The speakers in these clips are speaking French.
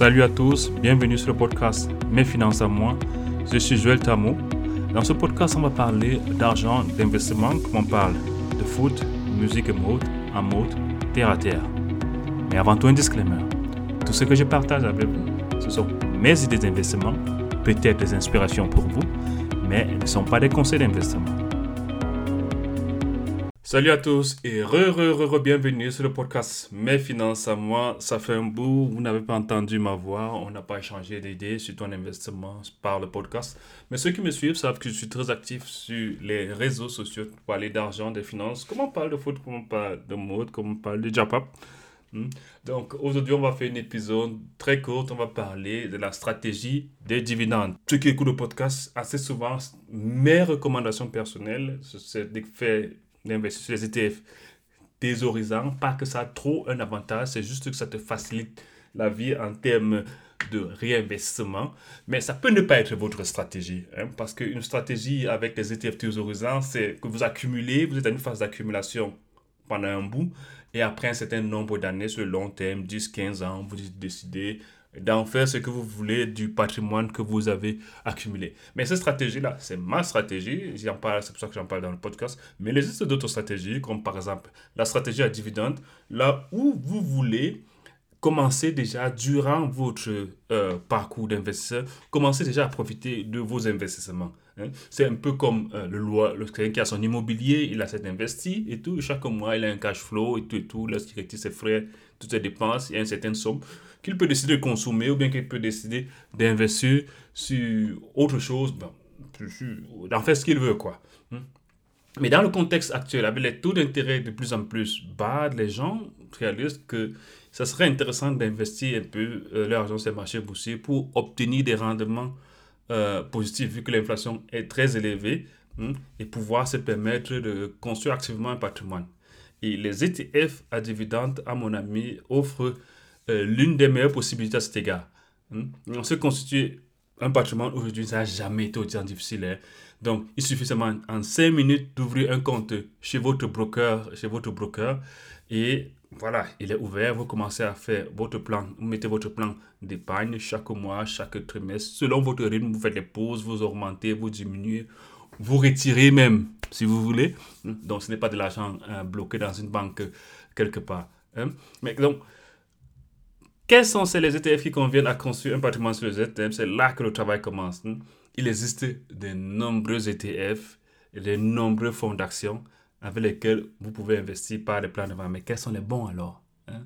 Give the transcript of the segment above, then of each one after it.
Salut à tous, bienvenue sur le podcast Mes finances à moi. Je suis Joël Tamo. Dans ce podcast, on va parler d'argent, d'investissement, comme on parle de foot, musique et mode, en mode terre à terre. Mais avant tout, un disclaimer. Tout ce que je partage avec vous, ce sont mes idées d'investissement, peut-être des inspirations pour vous, mais ne sont pas des conseils d'investissement. Salut à tous et re, re, re, re, bienvenue sur le podcast Mes finances à moi. Ça fait un bout, vous n'avez pas entendu ma voix, on n'a pas échangé d'idées sur ton investissement par le podcast. Mais ceux qui me suivent savent que je suis très actif sur les réseaux sociaux pour parler d'argent, de finances, comment on parle de foot, comment on parle de mode, comment on parle de Japap. Hmm? Donc aujourd'hui, on va faire un épisode très court. On va parler de la stratégie des dividendes. Ceux qui écoutent le podcast, assez souvent, mes recommandations personnelles, c'est de faire d'investir sur les ETF thésaurisants. Pas que ça a trop un avantage, c'est juste que ça te facilite la vie en termes de réinvestissement. Mais ça peut ne pas être votre stratégie. Hein, parce qu'une stratégie avec les ETF thésaurisants, c'est que vous accumulez, vous êtes dans une phase d'accumulation pendant un bout. Et après un certain nombre d'années, sur le long terme, 10, 15 ans, vous décidez d'en faire ce que vous voulez du patrimoine que vous avez accumulé. Mais cette stratégie-là, c'est ma stratégie, j'en parle, c'est pour ça que j'en parle dans le podcast, mais il existe d'autres stratégies, comme par exemple la stratégie à dividende, là où vous voulez commencer déjà durant votre euh, parcours d'investisseur, commencez déjà à profiter de vos investissements. Hein. C'est un peu comme euh, le loi, quelqu'un qui a son immobilier, il a cet investi et tout, chaque mois il a un cash flow et tout et tout, lorsqu'il retire ses frais, toutes ses dépenses, il y a une certaine somme qu'il peut décider de consommer ou bien qu'il peut décider d'investir sur autre chose, ben, d'en faire ce qu'il veut, quoi. Hmm. Mais dans le contexte actuel, avec les taux d'intérêt de plus en plus bas, les gens réalisent que ça serait intéressant d'investir un peu euh, leur argent sur les marchés boursiers pour obtenir des rendements euh, positifs, vu que l'inflation est très élevée, hmm, et pouvoir se permettre de construire activement un patrimoine. Et les ETF à dividendes, à mon ami, offrent euh, l'une des meilleures possibilités à cet égard. Hmm? On se constituer un patrimoine aujourd'hui, ça n'a jamais été aussi difficile. Hein. Donc, il suffit seulement en 5 minutes d'ouvrir un compte chez votre broker, chez votre broker et voilà, il est ouvert, vous commencez à faire votre plan, vous mettez votre plan d'épargne chaque mois, chaque trimestre, selon votre rythme, vous faites les pauses, vous augmentez, vous diminuez, vous retirez même, si vous voulez. Donc, ce n'est pas de l'argent euh, bloqué dans une banque quelque part. Hein. Mais donc, quels sont ces les ETF qui conviennent à construire un patrimoine sur les ETF C'est là que le travail commence. Hein. Il existe de nombreux ETF et de nombreux fonds d'action avec lesquels vous pouvez investir par des plans de vente. Mais quels sont les bons alors hein?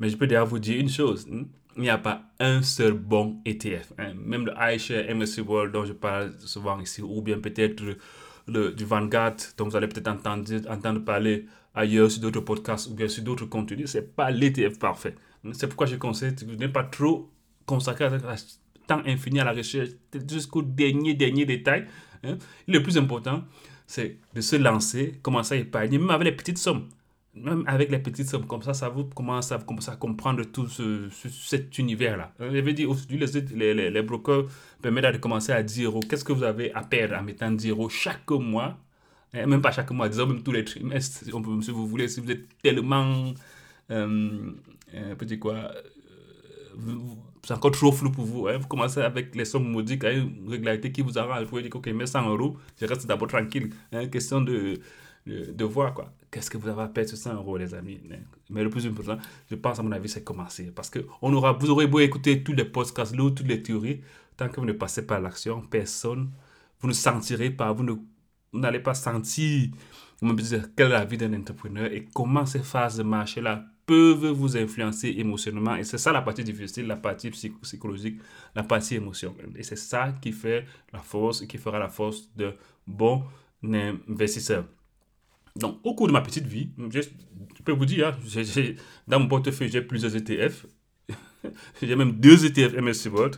Mais je peux déjà vous dire une chose. Hein. Il n'y a pas un seul bon ETF. Même le iShare MSC World dont je parle souvent ici, ou bien peut-être du Vanguard dont vous allez peut-être entendre, entendre parler ailleurs sur d'autres podcasts ou bien sur d'autres contenus, ce n'est pas l'ETF parfait. C'est pourquoi je conseille de ne pas trop consacrer un temps infini à la recherche jusqu'au dernier, dernier détail. Hein? Le plus important, c'est de se lancer, commencer à épargner, même avec les petites sommes. Même avec les petites sommes, comme ça, ça vous commence à, commencer à comprendre tout ce, cet univers-là. Je veux dire, aujourd'hui, les, les, les, brokers permettent de commencer à 10 euros. Qu'est-ce que vous avez à perdre en mettant 10 euros chaque mois hein, Même pas chaque mois, disons même tous les trimestres, si vous voulez, si vous êtes tellement euh, un petit quoi, euh, c'est encore trop flou pour vous. Hein. Vous commencez avec les sommes modiques à une régularité qui vous arrange. Vous pouvez dire, OK, mets 100 euros, je reste d'abord tranquille. Hein. Question de, de, voir, quoi. Qu'est-ce que vous avez à perdre sur 100 euros, les amis hein? Mais le plus important, je pense, à mon avis, c'est commencer. Parce que on aura, vous aurez beau écouter tous les podcasts, toutes les théories, tant que vous ne passez pas à l'action, personne, vous ne sentirez pas, vous n'allez pas sentir, vous me dire, quelle est la vie d'un entrepreneur et comment ces phases de marché-là peuvent vous influencer émotionnellement. Et c'est ça la partie difficile, la partie psychologique, la partie émotionnelle. Et c'est ça qui fait la force, qui fera la force de bon investisseur. Donc, au cours de ma petite vie, je, peux vous dire, hein, dans mon portefeuille, j'ai plusieurs ETF. j'ai même deux ETF MSC World.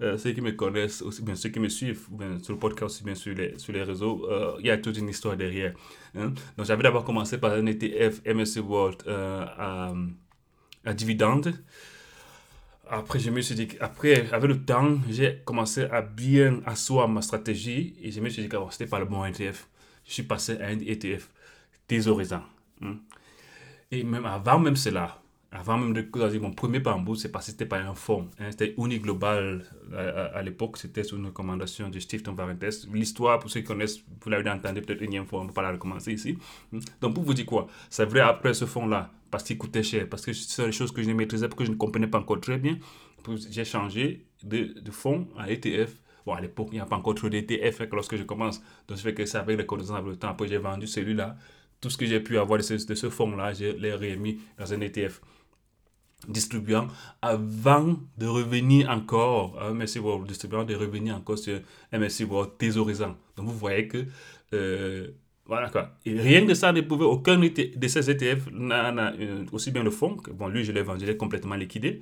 Euh, ceux qui me connaissent, aussi bien ceux qui me suivent bien, sur le podcast, aussi bien sur les, sur les réseaux, euh, il y a toute une histoire derrière. Hein. Donc j'avais d'abord commencé par un ETF MSC World euh, à, à dividende. Après, je me suis dit, après, avec le temps, j'ai commencé à bien asseoir ma stratégie et je me suis dit que ce n'était pas le bon ETF. Je suis passé à un ETF thésaurisant. Hein. Et même avant même cela, avant même de choisir mon premier bambou, c'est parce que c'était pas un fonds. Hein, c'était Uniglobal à, à, l'époque, c'était sous une recommandation de Steve Varentes. L'histoire, pour ceux qui connaissent, vous l'avez entendu peut-être une fois, on ne peut pas la recommencer ici. Hmm. Donc, pour vous dire quoi, c'est vrai après ce fonds-là, parce qu'il coûtait cher, parce que c'est des choses que je ne maîtrisais pas, que je ne comprenais pas encore très bien, j'ai changé de, de fonds à ETF. Bon, à l'époque, il n'y a pas encore trop d'ETF hein, lorsque je commence. Donc, je fais que ça avec les connaissances avec le temps. Après, j'ai vendu celui-là. Tout ce que j'ai pu avoir de ce, de ce fonds-là, je l'ai remis dans un ETF distribuant avant de revenir encore à MSC World distribuant de revenir encore sur MSC World thésaurisant. Donc vous voyez que euh, voilà quoi. Et rien de ça ne pouvait, aucun de ces ETF n'a aussi bien le fonds, que, bon lui je l'ai vendu, est complètement liquidé.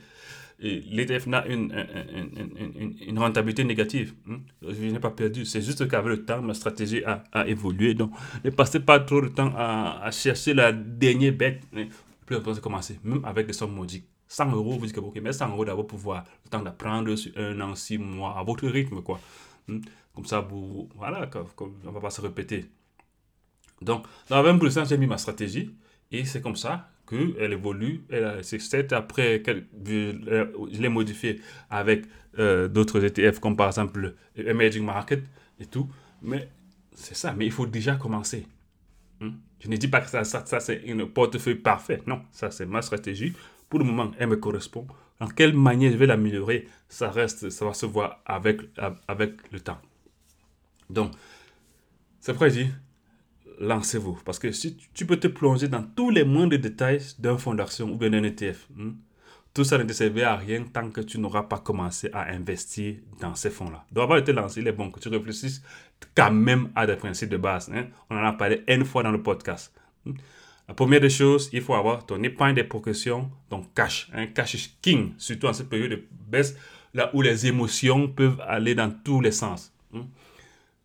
L'ETF n'a une, une, une, rentabilité négative. Hein. Je n'ai pas perdu. C'est juste qu'avec le temps, ma stratégie a, a, évolué. Donc, ne passez pas trop de temps à, à chercher la dernière bête. Plus commencer, même avec des sommes maudites. 100 euros, vous dites que, ok, mais 100 euros d'abord pour voir le temps d'apprendre sur un an, six mois, à votre rythme, quoi. Hmm? Comme ça, vous, voilà, on va pas se répéter. Donc, dans la même position, j'ai mis ma stratégie et c'est comme ça qu'elle évolue. C'est après que je l'ai modifié avec euh, d'autres ETF comme par exemple Emerging Market et tout. Mais c'est ça, mais il faut déjà commencer. Hmm? Je ne dis pas que ça, ça, c'est une portefeuille parfait. Non, ça c'est ma stratégie pour le moment, elle me correspond. En quelle manière je vais l'améliorer, ça reste, ça va se voir avec, le temps. Donc, c'est pourquoi je dis, lancez-vous. Parce que si tu peux te plonger dans tous les moindres détails d'un fonds d'action ou d'un ETF, hmm, tout ça ne te servira à rien tant que tu n'auras pas commencé à investir dans ces fonds-là. Donc, avant de te lancer, il est bon que tu réfléchisses quand même à des principes de base. Hein. On en a parlé une fois dans le podcast. La première des choses, il faut avoir ton épargne de progression, ton cash. Un cash king, surtout en cette période de baisse, là où les émotions peuvent aller dans tous les sens. Hmm.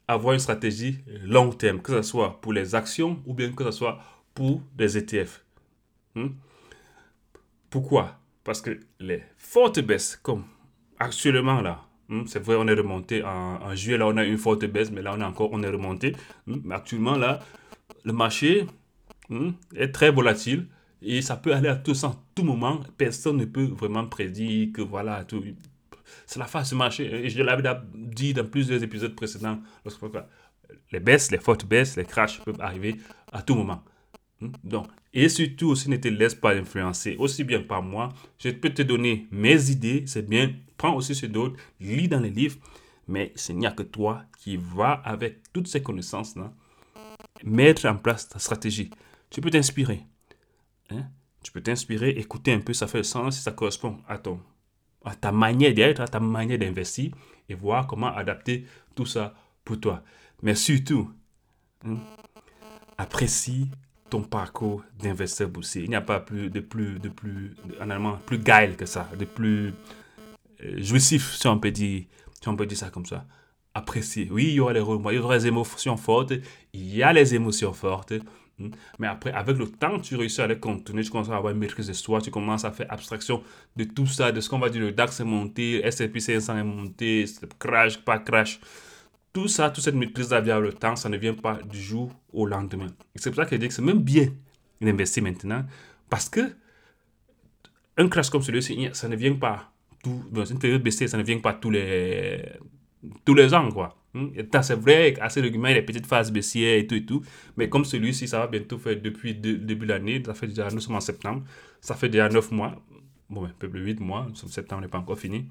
Avoir une stratégie long terme, que ce soit pour les actions ou bien que ce soit pour des ETF. Pourquoi? Parce que les fortes baisses, comme actuellement là, hmm, c'est vrai, on est remonté en, juillet, là on a une forte baisse, mais là on est encore, on est remonté. Mais actuellement là, le marché Hmm, est très volatile et ça peut aller à tout sens, tout moment. Personne ne peut vraiment prédire que voilà, tout. C'est la phase du marché. Et je l'avais dit dans plusieurs épisodes précédents. Les baisses, les fortes baisses, les crashs peuvent arriver à tout moment. Hmm, donc, et surtout aussi ne te laisse pas influencer, aussi bien par moi. Je peux te donner mes idées, c'est bien. Prends aussi ce d'autres, lis dans les livres. Mais ce n'y a que toi qui vas, avec toutes ces connaissances-là, mettre en place ta stratégie tu peux t'inspirer. Hein? Tu peux t'inspirer, écouter un peu, ça fait sens si ça correspond à, ton, à ta manière d'être, à ta manière d'investir et voir comment adapter tout ça pour toi. Mais surtout, hein, apprécie ton parcours d'investisseur boursier. Il n'y a pas plus de plus, de plus, en allemand, plus geil que ça, de plus euh, jouissif, si on peut dire, si on peut dire ça comme ça. Apprécier. Oui, il y aura les il y aura les émotions fortes, il y a les émotions fortes, Hmm? Mais après, avec le temps, tu réussis à les contourner, tu commences à avoir une maîtrise de soi, tu commences à faire abstraction de tout ça, de ce qu'on va dire, le DAX est monté, S&P 500 est monté, crash, pas crash. Tout ça, toute cette maîtrise avec le temps, ça ne vient pas du jour au lendemain. C'est pour ça que je dis que c'est même bien d'investir maintenant, parce que un crash comme celui-ci, ça ne vient pas, une période baissée, ça ne vient pas tous les, tous les ans, quoi. Hmm? C'est vrai, assez régulièrement, il y a des petites phases baissières et tout et tout. Mais comme celui-ci, ça va bientôt faire depuis le début de l'année. Ça fait déjà, nous sommes en septembre. Ça fait déjà 9 mois. Bon, un peu plus 8 mois. Septembre, n'est pas encore fini.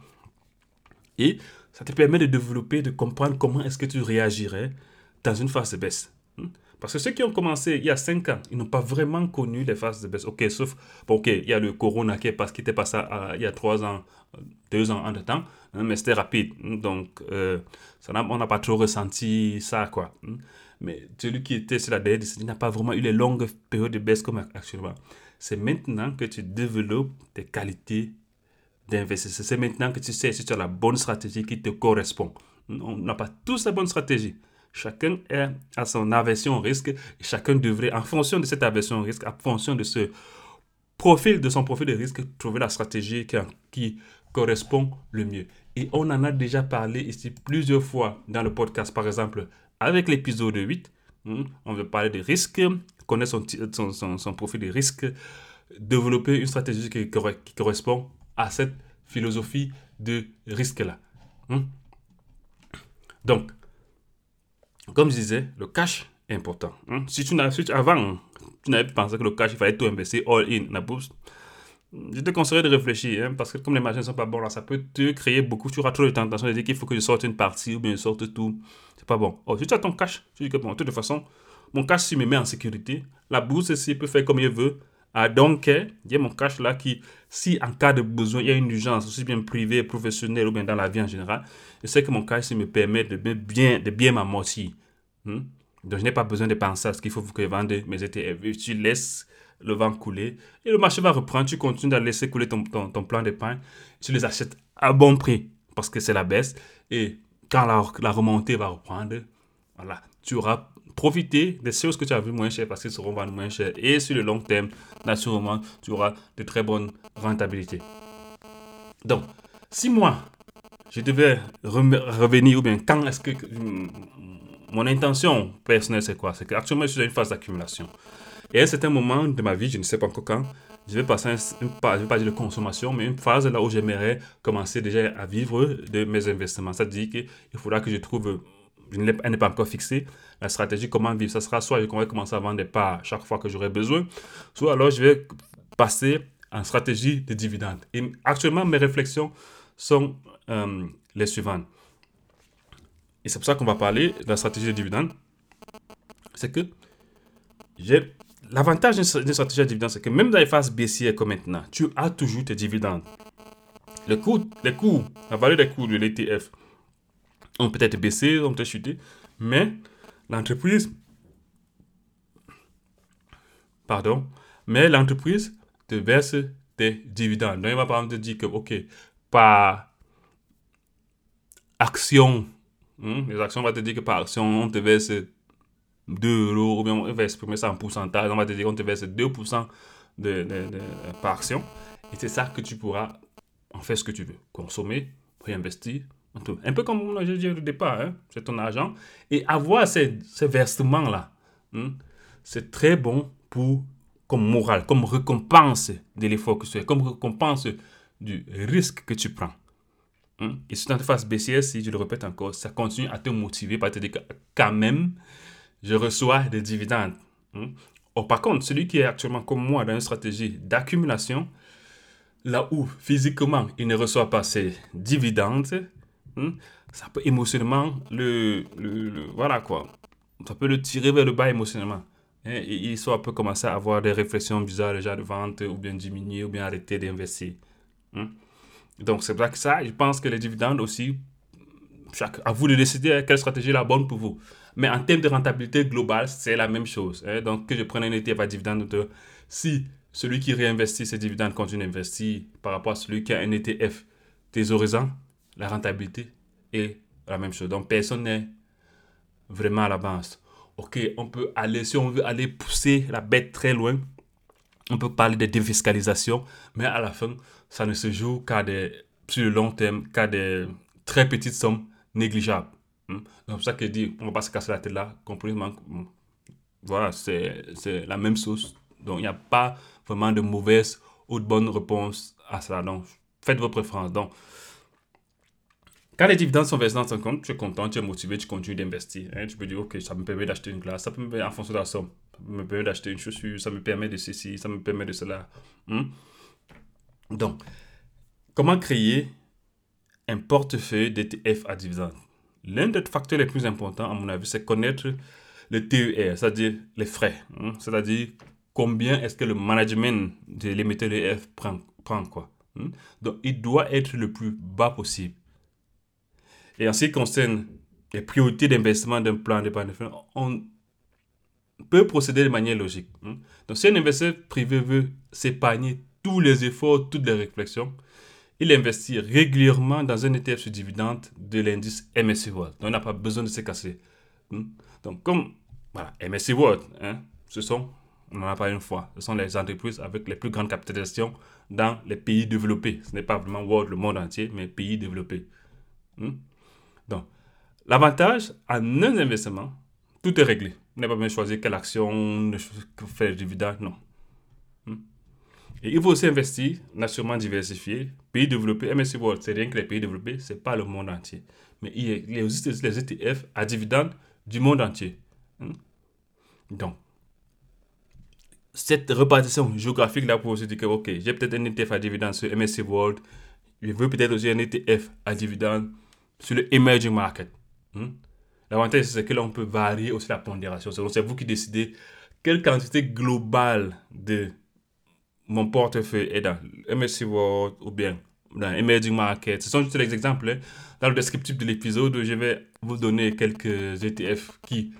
Et ça te permet de développer, de comprendre comment est-ce que tu réagirais dans une phase de baisse. Hmm? Parce que ceux qui ont commencé il y a 5 ans, ils n'ont pas vraiment connu les phases de baisse. Ok, sauf, bon, ok, il y a le corona qui est, qu'il était passé il y a 3 ans, 2 ans en de temps, hein, mais c'était rapide. Donc, euh, on n'a pas trop ressenti ça, quoi. Hein. Mais celui qui était sur la dernière il n'a pas vraiment eu les longues périodes de baisse comme actuellement. C'est maintenant que tu développes tes qualités d'investisseur. C'est maintenant que tu sais si tu as la bonne stratégie qui te correspond. On n'a pas tous la bonne stratégie. Chacun a son aversion au risque et chacun devrait, en fonction de cette aversion au risque, en fonction de ce profil, de son profil de risque, trouver la stratégie qui, qui correspond le mieux. Et on en a déjà parlé ici plusieurs fois dans le podcast, par exemple, avec l'épisode 8. Hmm, on veut parler des risques, connaître son, son, son, profil de risque, développer une stratégie qui, qui correspond à cette philosophie de risque-là. Hmm? Donc, comme je disais, le cash est important. Hmm? Si tu n'as, avant, tu n'avais pas pensé que le cash, il fallait tout investir all-in la bourse, je te conseillerais de réfléchir, hein, parce que comme les ne sont pas bons, là, ça peut te créer beaucoup. Tu auras trop de tentation de dire qu'il faut que je sorte une partie ou bien je sorte tout. C'est pas bon. Oh, si tu as ton cash, tu dis que bon, de toute façon, mon cash, s'il me met en sécurité, la bourse, s'il peut faire comme il veut. Ah, donc, il y a mon cash là qui, si en cas de besoin, il y a une urgence, aussi bien privée, professionnelle ou bien dans la vie en général, je sais que mon cash, me permet de bien, de bien m'amortir. Hmm? Donc, je n'ai pas besoin de penser à ce qu'il faut que je vende mes ETF. Tu laisses le vent couler et le marché va reprendre. Tu continues à laisser couler ton, ton, ton plan d'épargne. Tu les achètes à bon prix parce que c'est la baisse. Et quand la, la, remontée va reprendre, voilà, tu auras profité des choses que tu as vues moins cher parce qu'ils seront vendus moins cher. Et sur le long terme, naturellement, tu auras de très bonnes rentabilités. Donc, si moi, je devais revenir, ou bien quand est-ce que mon intention personnelle, c'est quoi? C'est qu'actuellement, je suis dans une phase d'accumulation. Et à un certain moment de ma vie, je ne sais pas encore quand, je vais passer une, je vais pas dire de consommation, mais une phase là où j'aimerais commencer déjà à vivre de mes investissements. Dit qu'il faudra que je trouve, je n'est pas encore fixée, la stratégie comment vivre. Ça sera soit je vais commencer à vendre des parts chaque fois que j'aurai besoin, soit alors je vais passer en stratégie de dividendes. Et actuellement, mes réflexions sont euh, les suivantes. Et c'est pour ça qu'on va parler de la stratégie de dividendes. C'est que j'ai L'avantage d'une stratégie de dividendes, c'est que même dans les phases baissières comme maintenant, tu as toujours tes dividendes. Les coûts, la valeur des coûts de l'ETF ont peut-être baissé, ont peut-être chuté, mais l'entreprise, pardon, mais l'entreprise te verse des dividendes. Donc, il va par exemple te dire que, OK, par action, hein, les actions vont te dire que par action, on te verse 2 euros, ou bien on va exprimer ça en pourcentage, on va te dire qu'on te verse 2% de, de, par action. Et c'est ça que tu pourras en faire ce que tu veux. Consommer, réinvestir. Un peu comme on a dit au départ, hein? c'est ton argent. Et avoir ces, ces versements-là, hein, c'est très bon pour, comme morale, comme récompense de l'effort que tu fais, comme récompense du risque que tu prends. Hein. Et tu fasses baissière, si je le répète encore, ça continue à te motiver, à te dire quand même, je reçois des dividendes. Oh, par contre, celui qui est actuellement comme moi dans une stratégie d'accumulation, là où physiquement il ne reçoit pas ses dividendes, hmm, ça peut émotionnellement le, le, Voilà quoi. Ça peut le tirer vers le bas émotionnellement. Hein, et il soit peut commencer à avoir des réflexions bizarres déjà de vente, ou bien diminuer, ou bien arrêter d'investir. Hmm? Donc c'est pour ça que ça, je pense que les dividendes aussi, à vous de décider quelle stratégie est la bonne pour vous. Mais en termes de rentabilité globale, c'est la même chose. Hein. Donc, que je prenne un ETF à dividende, si celui qui réinvestit ses dividendes continue d'investir par rapport à celui qui a un ETF thésaurisant, la rentabilité est la même chose. Donc, personne n'est vraiment à la base. Ok, on peut aller, si on veut aller pousser la bête très loin, on peut parler de défiscalisation, mais à la fin, ça ne se joue qu'à des, sur le long terme, qu'à des très petites sommes négligeables. Hmm? C'est pour ça que dit, on va pas se casser la tête là, complètement. Voilà, c'est la même chose. Donc, il n'y a pas vraiment de mauvaise ou de bonne réponse à cela. Donc, faites vos préférences. Donc, quand les dividendes sont versés dans ton compte, tu es content, tu es motivé, tu continues d'investir. Hein. Tu peux dire, OK, ça me permet d'acheter une glace, ça me permet, en fonction de la somme, ça me permet d'acheter une chaussure, ça me permet de ceci, ça me permet de cela. Hmm? Donc, comment créer un portefeuille d'ETF à dividendes? L'un des facteurs les plus importants, à mon avis, c'est connaître le TER, c'est-à-dire les frais. Hein. c'est-à-dire combien est-ce que le management de l'émetteur d'EF prend, quoi. Hein. Donc, il doit être le plus bas possible. Et en ce qui concerne les priorités d'investissement d'un plan d'épargne on peut procéder de manière logique. Hein. Donc, si un investisseur privé veut s'épargner tous les efforts, toutes les réflexions, il investit régulièrement dans un ETF sur dividende de l'indice MSCI World. Donc, on n'a pas besoin de se casser. Hmm? Donc, comme voilà, MSCI World, hein, ce sont, on en a parlé une fois, ce sont les entreprises avec les plus grandes capitalisations dans les pays développés. Ce n'est pas vraiment World, le monde entier, mais pays développés. Donc, l'avantage en un investissement, tout est réglé. Vous n'avez pas besoin de choisir quelle action, faire le dividende, non. Hmm? Et il faut aussi investir, naturellement diversifié. Pays développés, MSC World, c'est rien que les pays développés, c'est pas le monde entier. Mais il aussi les ETF à dividendes du monde entier. Hmm? Donc, cette répartition géographique là pour vous dire que, ok, j'ai peut-être un ETF à dividendes sur MSC World, je veux peut-être aussi un ETF à dividendes sur le emerging market. Hmm? L'avantage, c'est que là, on peut varier aussi la pondération. C'est vous qui décidez quelle quantité globale de mon portefeuille est dans MSC World ou bien dans Emerging Market. Ce sont juste les exemples. Hein. Dans le descriptif de l'épisode, je vais vous donner quelques ETF qui.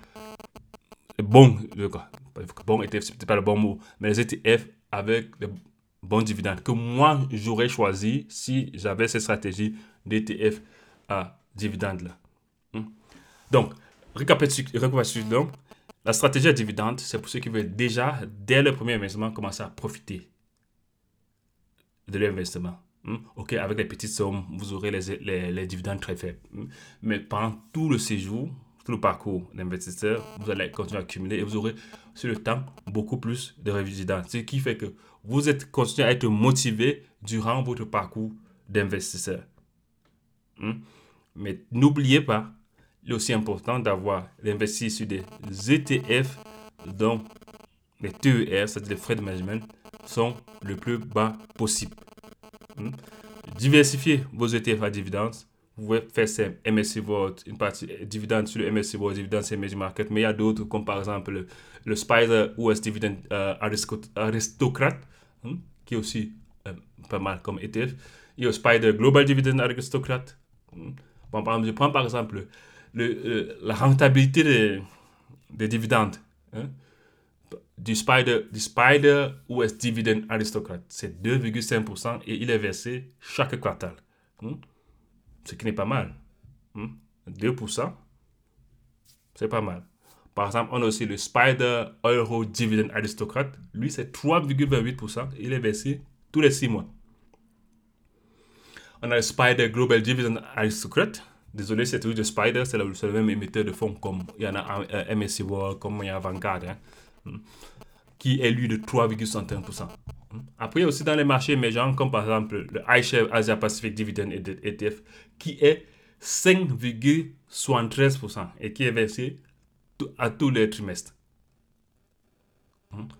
Bon, bon ETF, c'est pas le bon mot, mais les ETF avec de bons dividendes que moi j'aurais choisi si j'avais cette stratégie d'ETF à dividendes là. Hmm? Donc, récapitulons. La stratégie à dividendes, c'est pour ceux qui veulent déjà, dès le premier investissement, commencer à profiter de l'investissement. Hmm? Ok, avec les petites sommes, vous aurez les, les, dividendes très faibles. Hmm? Mais pendant tout le séjour, tout le parcours d'investisseur, vous allez continuer à accumuler et vous aurez sur le temps beaucoup plus de dividendes. Ce qui fait que vous êtes continué à être motivé durant votre parcours d'investisseur. Mais n'oubliez pas, il est aussi important d'avoir investi sur des ETF dont les TER, c'est-à-dire les frais de management, sont le plus bas possible. Hmm? Diversifiez vos ETF à dividendes. Vous pouvez faire simple, MSC World, une partie dividende sur le MSC World, dividende sur Emerging Market, mais il y a d'autres comme par exemple le, Spider US Dividend euh, Aristocrate, hmm? qui est aussi euh, pas mal comme ETF. Il y a le Spider Global Dividend Aristocrate. Hmm? Je prends par exemple le, la rentabilité des, des dividendes. Hein? du Spider, du Spider US Dividend Aristocrat. C'est 2,5% et il est versé chaque quartal. Hmm? Ce qui n'est pas mal. 2%, hmm? c'est pas mal. Par exemple, on a aussi le Spider Euro Dividend Aristocrat. Lui, c'est 3,28%. Il est versé tous les 6 mois. On a le Spider Global Dividend Aristocrat. Désolé, c'est toujours le Spider, c'est le, même émetteur de fonds comme il y a un MSC World, comme il y a Vanguard. Hein qui est lui de 3,61%. Après, aussi dans les marchés émergents, comme par exemple le iShare Asia Pacific Dividend ETF, qui est 5,73% et qui est versé à tous les trimestres.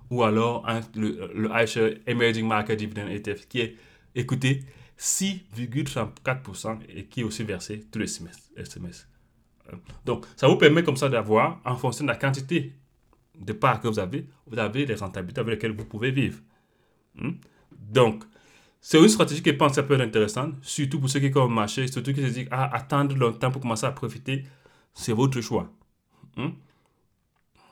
Ou alors le, le iShare Emerging Market Dividend ETF, qui est, écoutez, 6,34% et qui est aussi versé tous les semestres. Donc, ça vous permet comme ça d'avoir, en fonction de la quantité de parts que vous avez, vous avez les rentabilités avec lesquelles vous pouvez vivre. Hmm? Donc, c'est une stratégie qui pense ça peut être intéressante, surtout pour ceux qui comme marché, surtout qui se disent, ah, attendre longtemps pour commencer à profiter, c'est votre choix. Hmm?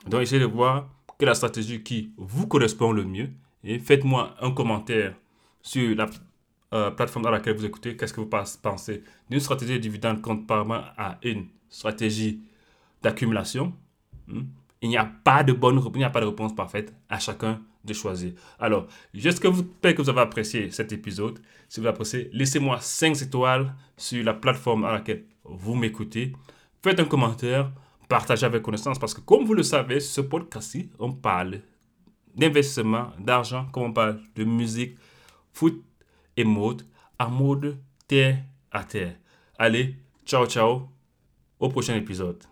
Donc, essayez de voir quelle est la stratégie qui vous correspond le mieux et faites-moi un commentaire sur la euh, plateforme dans laquelle vous écoutez. Qu'est-ce que vous pensez? D'une stratégie de dividende comparable à une stratégie d'accumulation hmm? Il n'y a pas de bonne il n'y a pas de réponse parfaite à chacun de choisir. Alors, j'espère que vous, que vous avez apprécié cet épisode. Si vous appréciez, laissez-moi 5 étoiles sur la plateforme à laquelle vous m'écoutez. Faites un commentaire, partagez avec connaissance parce que comme vous le savez, ce podcast-ci, on parle d'investissement, d'argent, comme on parle de musique, foot et mode, à mode terre à terre. Allez, ciao ciao, au prochain épisode.